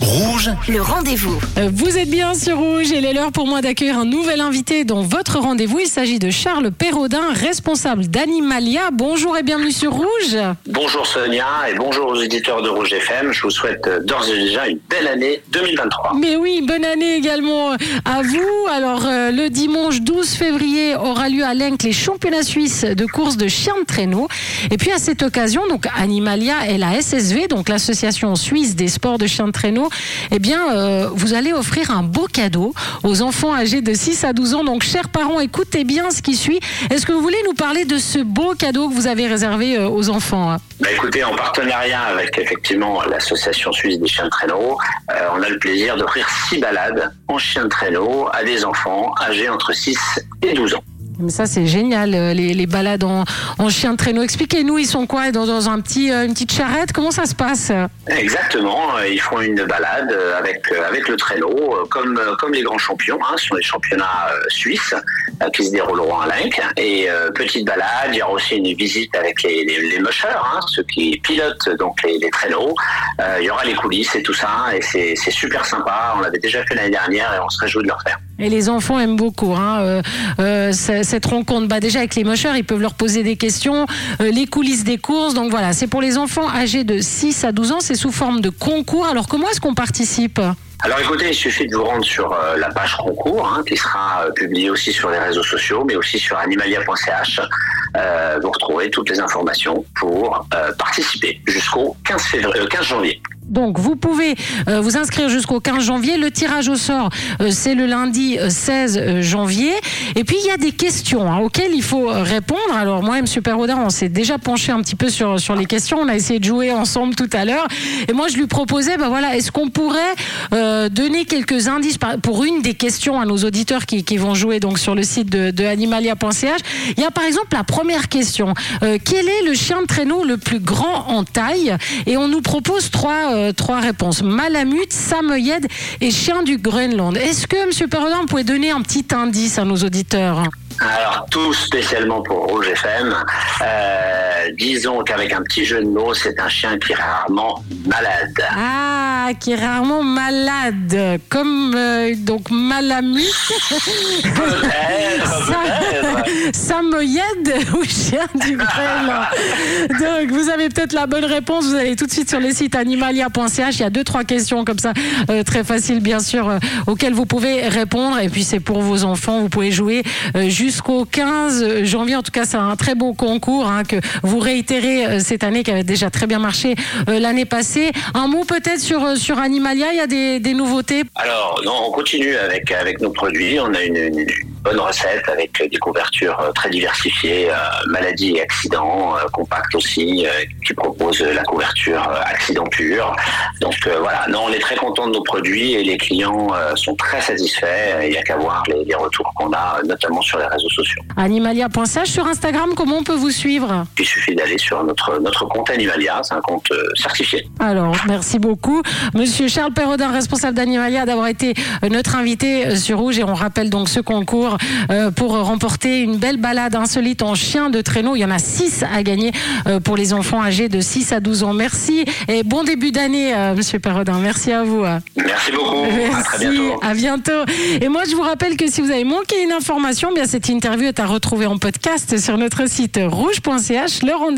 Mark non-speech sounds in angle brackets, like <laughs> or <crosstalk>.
Rouge, Le rendez-vous. Euh, Vous êtes bien sur Rouge et il est l'heure pour moi d'accueillir un nouvel invité dans votre rendez-vous. Il s'agit de Charles Perraudin, responsable d'Animalia. Bonjour et bienvenue sur Rouge. Bonjour Sonia et bonjour aux éditeurs de Rouge FM. Je vous souhaite euh, d'ores et déjà une belle année 2023. Mais oui, bonne année également à vous. Alors, euh, le dimanche 12 février aura lieu à Lenk les championnats suisses de course de chiens de traîneau. Et puis, à cette occasion, donc Animalia et la SSV, donc l'association suisse des sports de chiens de traîneau, eh bien, euh, vous allez offrir un beau cadeau aux enfants âgés de 6 à 12 ans. Donc, chers parents, écoutez bien ce qui suit. Est-ce que vous voulez nous parler de ce beau cadeau que vous avez réservé euh, aux enfants hein? Bah, écoutez, en partenariat avec effectivement l'association suisse des chiens de traîneau, euh, on a le plaisir d'offrir six balades en chien de traîneau à des enfants âgés entre 6 et 12 ans. Mais ça, c'est génial, euh, les, balades en, en chien de traîneau. Expliquez-nous, ils sont quoi dans, dans un petit, euh, une petite charrette? Comment ça se passe? Exactement, euh, ils font une balade avec avec le traîneau, comme comme les grands champions. Hein, sont les championnats suisses qui se dérouleront à Lenk. Et petite balade, il y aura aussi une visite avec les les, mushers, hein, ceux qui pilotent donc les, traîneaux. Il y aura les coulisses et tout ça, et c'est super sympa. On l'avait déjà fait l'année dernière et on se réjouit de le refaire. Et les enfants aiment beaucoup hein, euh, euh, ce- cette rencontre. Bah, déjà, avec les mocheurs, ils peuvent leur poser des questions, euh, les coulisses des courses. Donc voilà, c'est pour les enfants âgés de 6 à 12 ans. C'est sous forme de concours. Alors, comment est-ce qu'on participe? Alors écoutez, il suffit de vous rendre sur la page concours hein, qui sera publiée aussi sur les réseaux sociaux, mais aussi sur animalia.ch. Euh, vous retrouvez toutes les informations pour euh, participer jusqu'au 15, février, euh, 15 janvier. Donc, vous pouvez vous inscrire jusqu'au 15 janvier. Le tirage au sort, c'est le lundi euh, 16 euh, janvier. Et puis, il y a des questions hein, auxquelles il faut répondre. Alors, moi et M. Perraudin, on s'est déjà penché un petit peu sur, sur les questions. On a essayé de jouer ensemble tout à l'heure. Et moi, je lui proposais, ben voilà, est-ce qu'on pourrait donner quelques indices pour une des questions à nos auditeurs qui, qui vont jouer donc sur le site de, de animalia.ch Il y a par exemple la première question. Euh, quel est le chien de traîneau le plus grand en taille Et on nous propose trois, euh, réponses. Malamute, Samoyed et chien du Groenland. Est-ce que, M. Perrodin, vous donner un petit indice à nos auditeurs Alors tout spécialement pour Rouge FM, euh, disons qu'avec un petit jeu de mots, c'est un chien qui est rarement malade. Ah, qui est rarement malade, comme euh, donc Peut-être, <laughs> peut-être. <laughs> Samoyed <laughs> ou chien du Groenland. Donc, vous avez peut-être la bonne réponse. Vous allez tout de suite sur le site animalia.ch. Il y a deux, trois questions comme ça, euh, très faciles, bien sûr, euh, auxquelles vous pouvez répondre. Et puis, c'est pour vos enfants. Vous pouvez jouer euh, jusqu'au 15 janvier. En tout cas, c'est un très beau concours hein, que vous réitérez euh, cette année, qui avait déjà très bien marché euh, l'année passée. Un mot peut-être sur, euh, Animalia. Il y a des, nouveautés? Alors, non, on continue avec, avec nos produits. On a une bonne recette avec des couvertures euh, très diversifiées, euh, maladies et accidents, euh, compact aussi, euh, qui propose la couverture euh, accident pur. Donc euh, voilà, non, on est très content de nos produits et les clients euh, sont très satisfaits. Il n'y a qu'à voir les, les retours qu'on a, euh, notamment sur les réseaux sociaux. Animalia.ch sur Instagram. Comment on peut vous suivre? Il suffit d'aller sur notre, notre compte Animalia, c'est un compte euh, certifié. Alors, merci beaucoup. Monsieur Charles Perrodin, responsable d'Animalia, d'avoir été euh, notre invité euh, sur Rouge. Et on rappelle donc ce concours euh, pour remporter une belle balade insolite en chien de traîneau. Il y en a 6 à gagner euh, pour les enfants âgés de 6 à 12 ans. Merci et bon début d'année, euh, Monsieur Perrodin. Merci à vous. Merci beaucoup, à très Merci, bientôt. à bientôt. Et moi, je vous rappelle que si vous avez manqué une information, bien cette interview est à retrouver en podcast sur notre site rouge.ch. Le rendez